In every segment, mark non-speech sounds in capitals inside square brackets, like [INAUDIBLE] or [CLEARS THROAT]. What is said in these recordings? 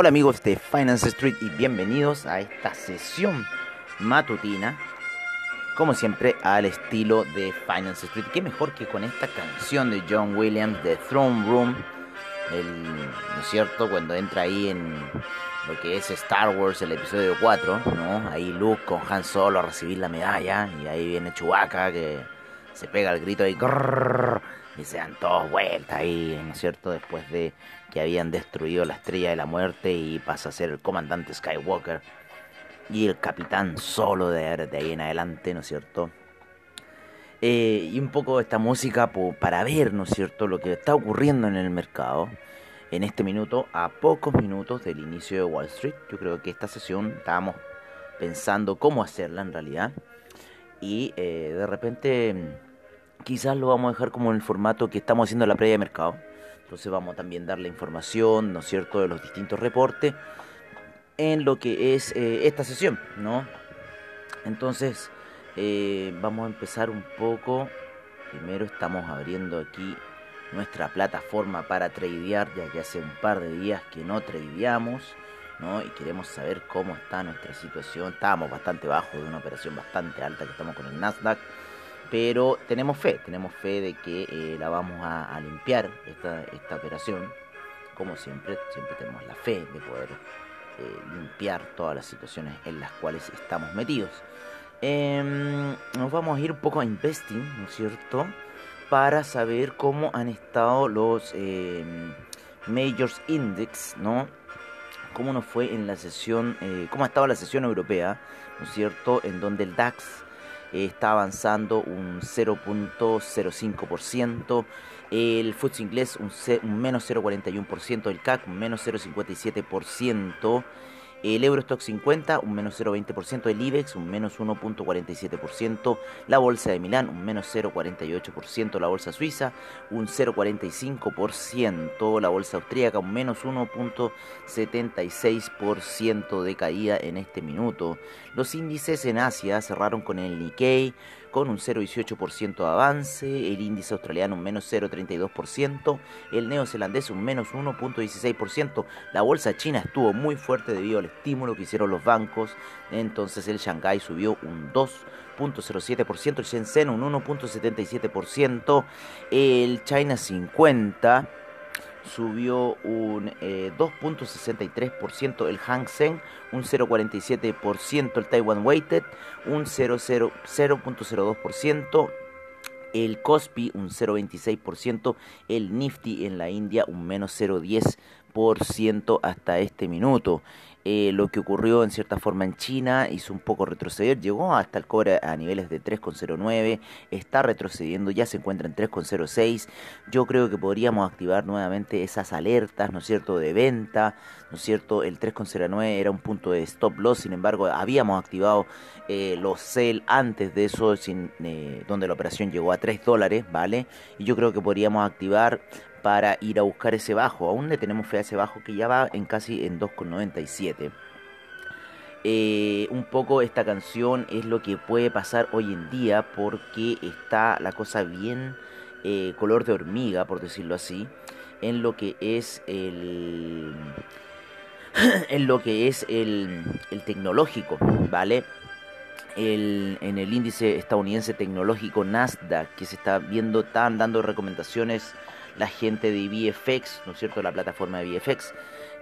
Hola amigos de Finance Street y bienvenidos a esta sesión matutina, como siempre al estilo de Finance Street. Qué mejor que con esta canción de John Williams de Throne Room, ¿no es cierto? Cuando entra ahí en lo que es Star Wars, el episodio 4, ¿no? Ahí Luke con Han Solo a recibir la medalla y ahí viene Chewbacca que se pega el grito ahí y se dan todos vueltas ahí, ¿no es cierto? Después de que habían destruido la estrella de la muerte y pasa a ser el comandante Skywalker y el capitán solo de, ahí en adelante, ¿no es cierto? Eh, y un poco esta música para ver, ¿no es cierto?, lo que está ocurriendo en el mercado en este minuto, a pocos minutos del inicio de Wall Street. Yo creo que esta sesión estábamos pensando cómo hacerla en realidad y eh, de repente quizás lo vamos a dejar como en el formato que estamos haciendo la previa de mercado entonces vamos a también dar la información, ¿no es cierto?, de los distintos reportes en lo que es eh, esta sesión, ¿no? Entonces, eh, vamos a empezar un poco. Primero estamos abriendo aquí nuestra plataforma para tradear, ya que hace un par de días que no tradeamos, ¿no? Y queremos saber cómo está nuestra situación. Estábamos bastante bajo de una operación bastante alta que estamos con el Nasdaq pero tenemos fe, tenemos fe de que eh, la vamos a, limpiar esta, esta, operación. Como siempre, siempre tenemos la fe de poder eh, limpiar todas las situaciones en las cuales estamos metidos. Em, nos vamos a ir un poco a investing, ¿no es cierto? Para saber cómo han estado los em, Majors Index, ¿no? Cómo nos fue en la sesión, eh, cómo ha estado la sesión europea, ¿no es cierto? En donde el DAX está avanzando un 0.05%, el FTSE inglés un, un menos 0.41%, el CAC un menos 0.57%, el Eurostock 50 un menos 0,20%, el IBEX un menos 1.47%, la Bolsa de Milán un menos 0,48%, la Bolsa Suiza un 0,45%, la Bolsa Austríaca un menos 1.76% de caída en este minuto. Los índices en Asia cerraron con el Nikkei con un 0,18% de avance, el índice australiano un menos 0,32%, el neozelandés un menos 1,16%, la bolsa china estuvo muy fuerte debido al estímulo que hicieron los bancos, entonces el Shanghai subió un 2,07%, el Shenzhen un 1,77%, el China 50 subió un 2.63%, eh, el Hang Seng un 0.47%, el Taiwan Weighted un 0.02%, el Kospi un 0.26%, el Nifty en la India un menos 0.10% hasta este minuto. Eh, lo que ocurrió en cierta forma en China hizo un poco retroceder, llegó hasta el cobre a niveles de 3,09, está retrocediendo, ya se encuentra en 3,06. Yo creo que podríamos activar nuevamente esas alertas, ¿no es cierto?, de venta, ¿no es cierto? El 3,09 era un punto de stop loss, sin embargo, habíamos activado eh, los sell antes de eso, eh, donde la operación llegó a 3 dólares, ¿vale? Y yo creo que podríamos activar para ir a buscar ese bajo. Aún le tenemos fe a ese bajo que ya va en casi en 2,97. Eh, un poco esta canción es lo que puede pasar hoy en día porque está la cosa bien eh, color de hormiga, por decirlo así, en lo que es el [CLEARS THROAT] en lo que es el, tecnológico, ¿vale? El, en el índice estadounidense tecnológico Nasdaq, que se está viendo, están dando recomendaciones la gente de VFX, ¿no es cierto?, la plataforma de VFX,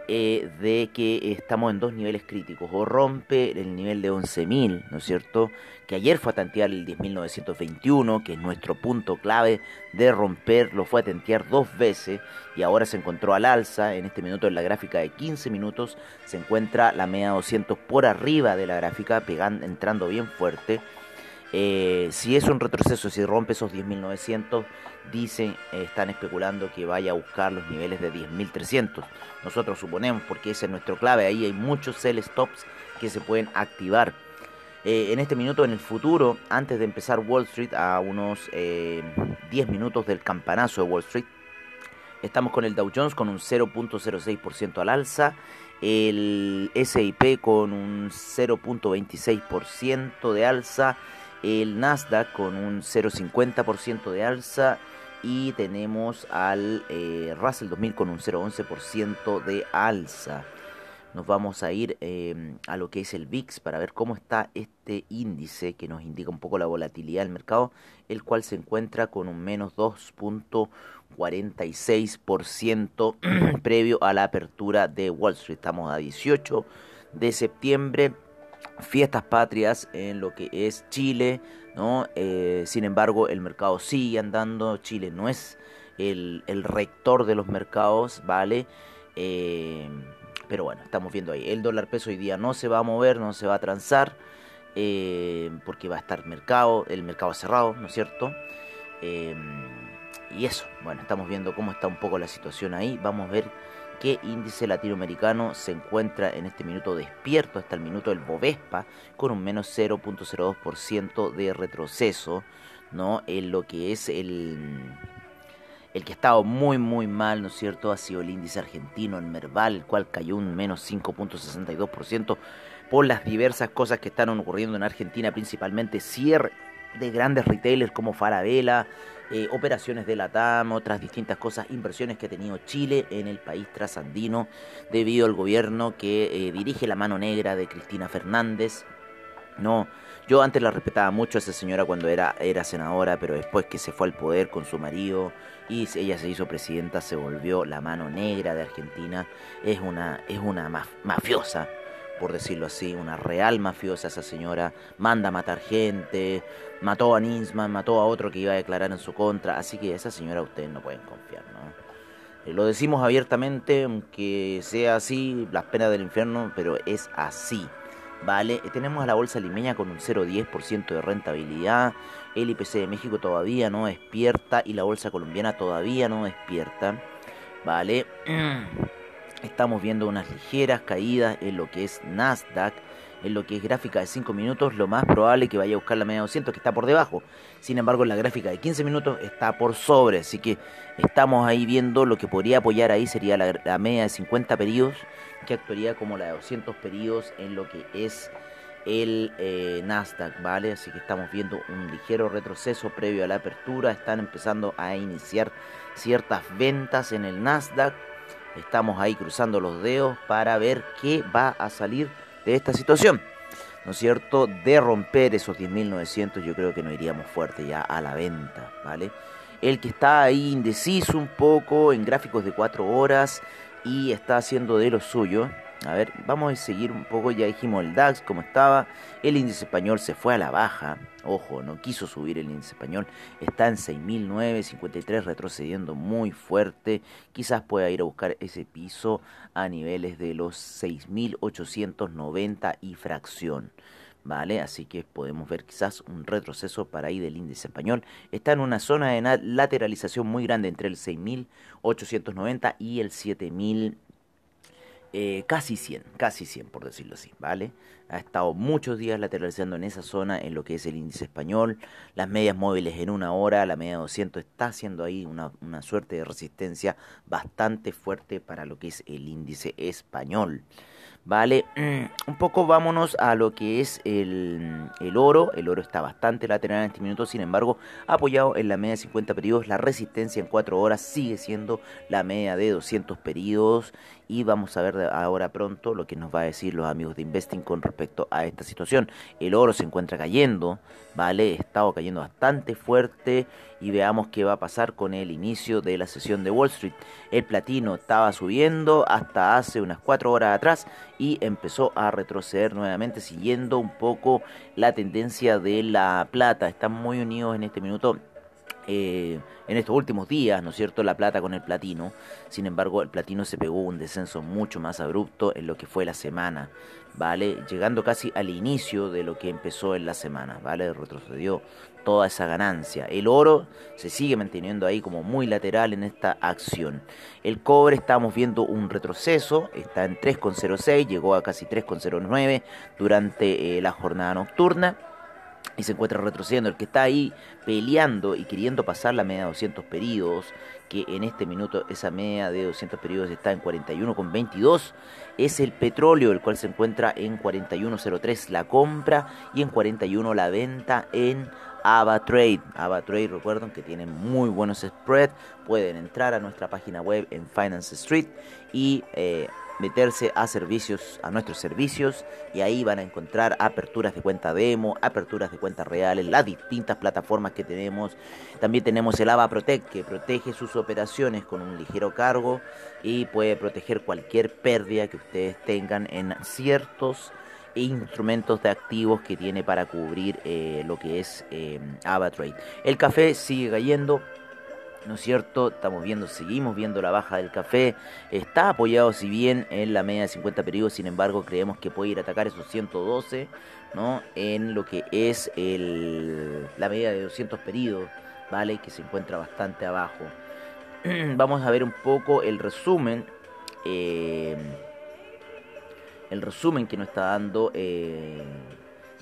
eh, de que estamos en dos niveles críticos. O rompe el nivel de 11.000, ¿no es cierto? Que ayer fue a tantear el 10.921, que es nuestro punto clave de romper, lo fue a tantear dos veces y ahora se encontró al alza. En este minuto, en la gráfica de 15 minutos, se encuentra la media 200 por arriba de la gráfica, pegando, entrando bien fuerte. Eh, si es un retroceso, si rompe esos 10.900, dicen, eh, están especulando que vaya a buscar los niveles de 10.300. Nosotros suponemos, porque ese es nuestro clave, ahí hay muchos sell stops que se pueden activar. Eh, en este minuto, en el futuro, antes de empezar Wall Street, a unos 10 minutos del campanazo de Wall Street, estamos con el Dow Jones con un 0.06% al alza, el SIP con un 0.26% de alza, el Nasdaq con un 0,50% de alza y tenemos al eh, Russell 2000 con un 0,11% de alza. Nos vamos a ir em, a lo que es el VIX para ver cómo está este índice que nos indica un poco la volatilidad del mercado, el cual se encuentra con un menos 2.46% [CLEARS THROAT] previo a la apertura de Wall Street. Estamos a 18 de septiembre fiestas patrias en lo que es Chile, ¿no? Eh, sin embargo, el mercado sigue andando, Chile no es el, rector de los mercados, ¿vale? Eh, pero bueno, estamos viendo ahí, el dólar peso hoy día no se va a mover, no se va a transar, eh, porque va a estar mercado, el mercado cerrado, ¿no es cierto? y eso, bueno, estamos viendo cómo está un poco la situación ahí, vamos a ver qué índice latinoamericano se encuentra en este minuto despierto hasta el minuto del Bovespa con un menos 0.02% de retroceso, ¿no? En lo que es el el que ha estado muy muy mal, ¿no es cierto? Ha sido el índice argentino, el Merval, el cual cayó un menos 5.62% por las diversas cosas que están ocurriendo en Argentina, principalmente cierre de grandes retailers como Farabella, eh, operaciones de la TAM, otras distintas cosas, inversiones que ha tenido Chile en el país trasandino debido al gobierno que eh, dirige la mano negra de Cristina Fernández. No, yo antes la respetaba mucho a esa señora cuando era, era senadora, pero después que se fue al poder con su marido y ella se hizo presidenta, se volvió la mano negra de Argentina. Es una, es una mafiosa, por decirlo así, una real mafiosa esa señora, manda a matar gente, mató a Nisman, mató a otro que iba a declarar en su contra, así que esa señora ustedes no pueden confiar, ¿no? Eh, lo decimos abiertamente, aunque sea así, las penas del infierno, pero es así. ¿Vale? Eh, tenemos a la bolsa limeña con un 0,10% de rentabilidad. El IPC de México todavía no despierta y la bolsa colombiana todavía no despierta. ¿Vale? [CLEARS THROAT] Estamos viendo unas ligeras caídas en lo que es Nasdaq, en lo que es gráfica de 5 minutos, lo más probable es que vaya a buscar la media 200 que está por debajo. Sin embargo, la gráfica de 15 minutos está por sobre, así que estamos ahí viendo lo que podría apoyar ahí sería la, media de 50 periodos, que actuaría como la de 200 periodos en lo que es el eh, Nasdaq, ¿vale? Así que estamos viendo un ligero retroceso previo a la apertura, están empezando a iniciar ciertas ventas en el Nasdaq Estamos ahí cruzando los dedos para ver qué va a salir de esta situación. ¿No es cierto? De romper esos 10.900 yo creo que no iríamos fuerte ya a la venta, ¿vale? El que está ahí indeciso un poco en gráficos de 4 horas y está haciendo de lo suyo, a ver, vamos a seguir un poco, ya dijimos el DAX como estaba, el índice español se fue a la baja, ojo, no quiso subir el índice español, está en 6.953 retrocediendo muy fuerte, quizás pueda ir a buscar ese piso a niveles de los 6.890 y fracción. ¿Vale? Así que podemos ver quizás un retroceso para ahí del índice español. Está en una zona de lateralización muy grande entre el 6.890 y el 7.000 eh, casi 100, casi 100 por decirlo así, ¿vale? Ha estado muchos días lateralizando en esa zona en lo que es el índice español, las medias móviles en una hora, la media 200 está haciendo ahí una, una suerte de resistencia bastante fuerte para lo que es el índice español. ¿vale? [CLEARS THROAT] Un poco vámonos a lo que es el, oro. El oro está bastante lateral en este minuto, sin embargo, apoyado en la media de 50 periodos. La resistencia en 4 horas sigue siendo la media de 200 periodos. Y vamos a ver ahora pronto lo que nos va a decir los amigos de Investing con respecto a esta situación. El oro se encuentra cayendo, ¿vale? Estado cayendo bastante fuerte. Y veamos qué va a pasar con el inicio de la sesión de Wall Street. El platino estaba subiendo hasta hace unas 4 horas atrás y empezó a retroceder nuevamente siguiendo un poco la tendencia de la plata. Están muy unidos en este minuto. Eh, en estos últimos días, ¿no es cierto?, la plata con el platino. Sin embargo, el platino se pegó un descenso mucho más abrupto en lo que fue la semana, ¿vale? Llegando casi al inicio de lo que empezó en la semana, ¿vale? Retrocedió toda esa ganancia. El oro se sigue manteniendo ahí como muy lateral en esta acción. El cobre estamos viendo un retroceso, está en 3,06, llegó a casi 3,09 durante eh, la jornada nocturna y se encuentra retrocediendo. El que está ahí peleando y queriendo pasar la media de 200 periodos, que en este minuto esa media de 200 periodos está en 41,22, es el petróleo, el cual se encuentra en 41,03 la compra y en 41 la venta en AvaTrade. AvaTrade, recuerden que tienen muy buenos spreads. Pueden entrar a nuestra página web en Finance Street y eh, meterse a servicios, a nuestros servicios y ahí van a encontrar aperturas de cuenta demo, aperturas de cuentas reales, las distintas plataformas que tenemos. También tenemos el AVA Protect que protege sus operaciones con un ligero cargo y puede proteger cualquier pérdida que ustedes tengan en ciertos instrumentos de activos que tiene para cubrir eh, lo que es eh, AvaTrade. El café sigue cayendo, ¿no es cierto? Estamos viendo, seguimos viendo la baja del café. Está apoyado, si bien, en la media de 50 periodos, sin embargo, creemos que puede ir a atacar esos 112, ¿no? En lo que es el, la media de 200 periodos, ¿vale? Que se encuentra bastante abajo. [CLEARS THROAT] Vamos a ver un poco el resumen. Eh, el resumen que nos está dando eh,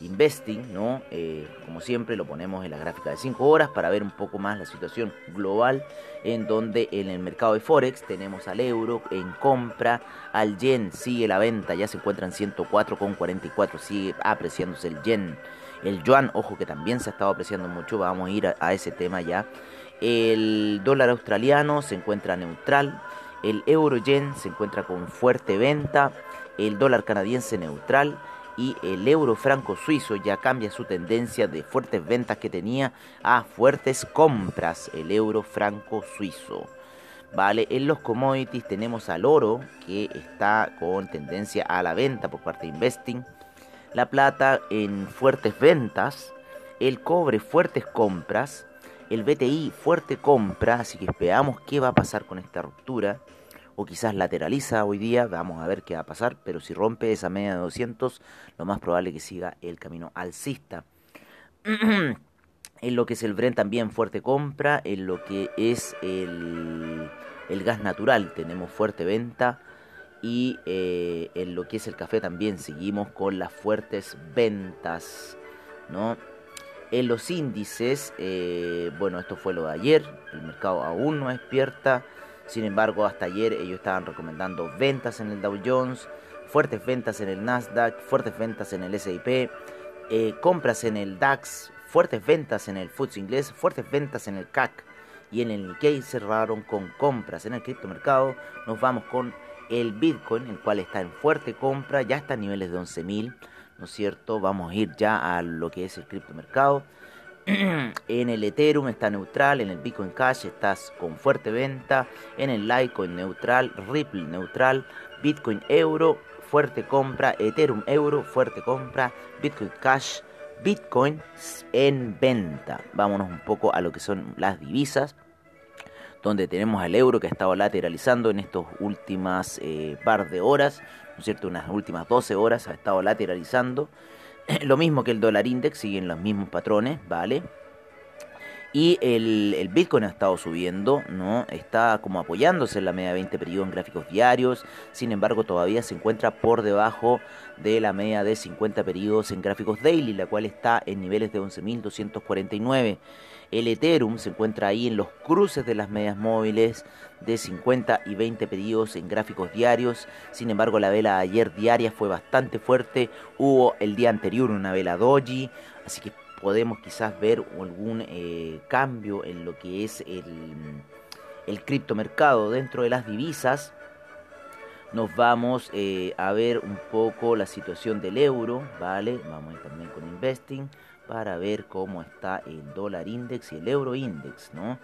Investing, ¿no? Eh, como siempre lo ponemos en la gráfica de 5 horas para ver un poco más la situación global en donde en el mercado de Forex tenemos al euro en compra, al yen sigue la venta, ya se encuentra en 104,44, sigue apreciándose el yen. El yuan, ojo que también se ha estado apreciando mucho, vamos a ir a ese tema ya. El dólar australiano se encuentra neutral, el euro yen se encuentra con fuerte venta, el dólar canadiense neutral y el euro franco suizo ya cambia su tendencia de fuertes ventas que tenía a fuertes compras, el euro franco suizo. Vale, en los commodities tenemos al oro que está con tendencia a la venta por parte de Investing, la plata en fuertes ventas, el cobre fuertes compras, el BTI fuerte compra, así que veamos qué va a pasar con esta ruptura o quizás lateraliza hoy día, vamos a ver qué va a pasar, pero si rompe esa media de 200, lo más probable es que siga el camino alcista. [CLEARS THROAT] en lo que es el Bren también fuerte compra, en lo que es el, gas natural tenemos fuerte venta y eh, en lo que es el café también seguimos con las fuertes ventas, ¿no? En los índices, eh, bueno, esto fue lo de ayer, el mercado aún no despierta, sin embargo, hasta ayer ellos estaban recomendando ventas en el Dow Jones, fuertes ventas en el Nasdaq, fuertes ventas en el S&P, eh, compras en el DAX, fuertes ventas en el FTSE inglés, fuertes ventas en el CAC y en el Nikkei cerraron con compras en el criptomercado. Nos vamos con el Bitcoin, el cual está en fuerte compra, ya está a niveles de 11.000, ¿no es cierto? Vamos a ir ya a lo que es el criptomercado. [CLEARS THROAT] en el Ethereum está neutral, en el Bitcoin Cash estás con fuerte venta, en el Litecoin neutral, Ripple neutral, Bitcoin Euro, fuerte compra, Ethereum Euro, fuerte compra, Bitcoin Cash, Bitcoin en venta. Vámonos un poco a lo que son las divisas, donde tenemos al euro que ha estado lateralizando en estas últimas eh, par de horas, ¿no es cierto? Unas últimas 12 horas ha estado lateralizando. [CLEARS THROAT] Lo mismo que el dólar index, siguen los mismos patrones, ¿vale? Y el, Bitcoin ha estado subiendo, ¿no? Está como apoyándose en la media de 20 periodos en gráficos diarios. Sin embargo, todavía se encuentra por debajo de la media de 50 periodos en gráficos daily, la cual está en niveles de 11.249. El Ethereum se encuentra ahí en los cruces de las medias móviles de 50 y 20 periodos en gráficos diarios. Sin embargo, la vela ayer diaria fue bastante fuerte. Hubo el día anterior una vela doji, así que podemos quizás ver algún eh, cambio en lo que es el, el criptomercado dentro de las divisas. Nos vamos eh, a ver un poco la situación del euro, ¿vale? Vamos a ir también con Investing para ver cómo está el dólar index y el euro index, ¿no?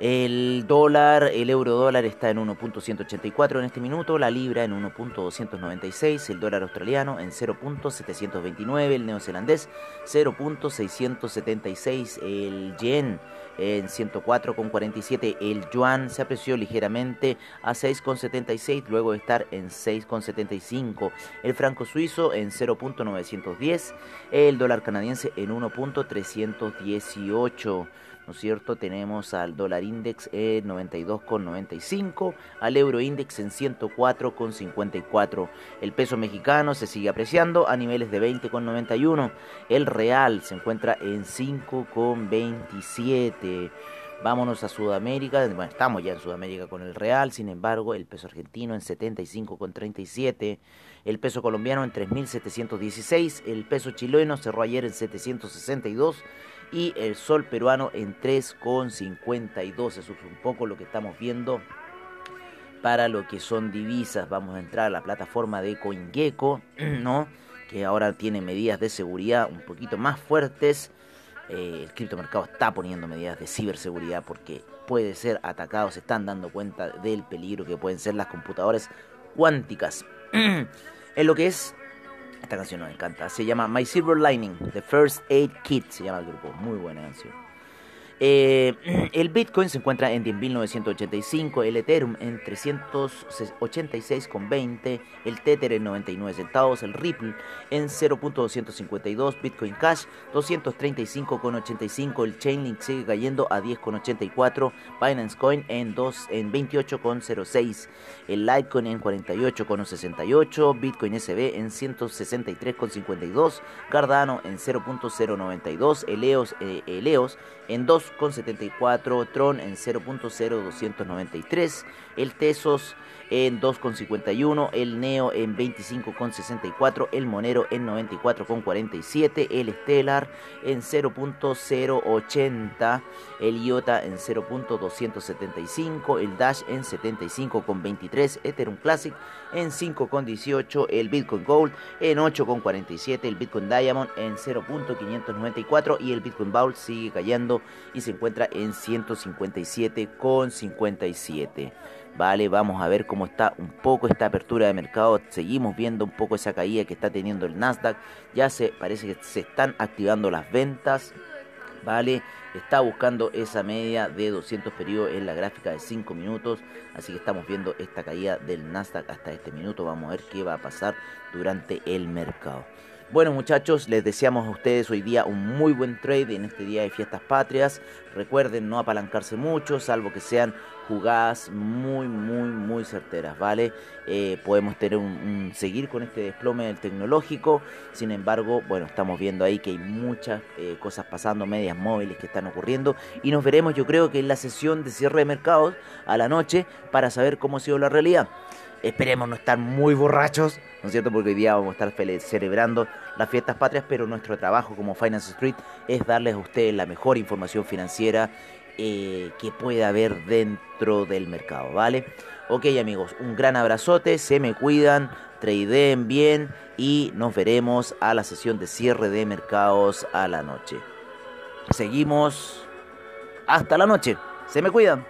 El dólar, el euro dólar está en 1.184 en este minuto, la libra en 1.296, el dólar australiano en 0.729, el neozelandés 0.676, el yen en 104,47, el yuan se apreció ligeramente a 6,76 luego de estar en 6,75, el franco suizo en 0.910, el dólar canadiense en 1.318. ¿no es cierto? Tenemos al dólar index en 92,95, al euro index en 104,54. El peso mexicano se sigue apreciando a niveles de 20,91. El real se encuentra en 5,27. Vámonos a Sudamérica, bueno, estamos ya en Sudamérica con el real, sin embargo, el peso argentino en 75,37, el peso colombiano en 3.716, el peso chileno cerró ayer en 762 y el sol peruano en 3,52. Eso es un poco lo que estamos viendo para lo que son divisas. Vamos a entrar a la plataforma de CoinGecko, [CLEARS THROAT] ¿no? que ahora tiene medidas de seguridad un poquito más fuertes. Eh, el criptomercado está poniendo medidas de ciberseguridad porque puede ser atacado, se están dando cuenta del peligro que pueden ser las computadoras cuánticas. [CLEARS THROAT] en lo que es esta canción nos encanta. Se llama My Silver Lining, The First Aid Kit, se llama el grupo. Muy buena canción. Eh, [CLEARS THROAT] el Bitcoin se encuentra en 10.985, el Ethereum en 386,20, el Tether en 99 centavos, el Ripple en 0.252, Bitcoin Cash 235,85, el Chainlink sigue cayendo a 10,84, Binance Coin en, 2, en 28,06, el Litecoin en 48,68, Bitcoin SB en 163,52, Cardano en 0.092, Eleos, eh, Eleos en 2,74, Tron en 0.0293, el Tesos en 2,51, el Neo en 25,64, el Monero en 94,47, el Stellar en 0.080, el IOTA en 0.275, el Dash en 75,23, Ethereum Classic en 5,18, el Bitcoin Gold en 8,47, el Bitcoin Diamond en 0.594 y el Bitcoin Bowl sigue cayendo y se encuentra en 157,57. Vale, vamos a ver cómo está un poco esta apertura de mercado. Seguimos viendo un poco esa caída que está teniendo el Nasdaq. Ya se parece que se están activando las ventas. Vale, está buscando esa media de 200 periodos en la gráfica de 5 minutos. Así que estamos viendo esta caída del Nasdaq hasta este minuto. Vamos a ver qué va a pasar durante el mercado. Bueno muchachos, les deseamos a ustedes hoy día un muy buen trade en este día de fiestas patrias. Recuerden no apalancarse mucho, salvo que sean jugadas muy, muy, muy certeras, ¿vale? Eh, podemos tener un, seguir con este desplome del tecnológico. Sin embargo, bueno, estamos viendo ahí que hay muchas eh, cosas pasando, medias móviles que están ocurriendo. Y nos veremos, yo creo que en la sesión de cierre de mercados a la noche para saber cómo ha sido la realidad. Esperemos no estar muy borrachos, ¿no es cierto? Porque hoy día vamos a estar celebrando las fiestas patrias, pero nuestro trabajo como Finance Street es darles a ustedes la mejor información financiera eh, que pueda haber dentro del mercado, ¿vale? Ok amigos, un gran abrazote, se me cuidan, tradeen bien y nos veremos a la sesión de cierre de mercados a la noche. Seguimos hasta la noche, se me cuidan.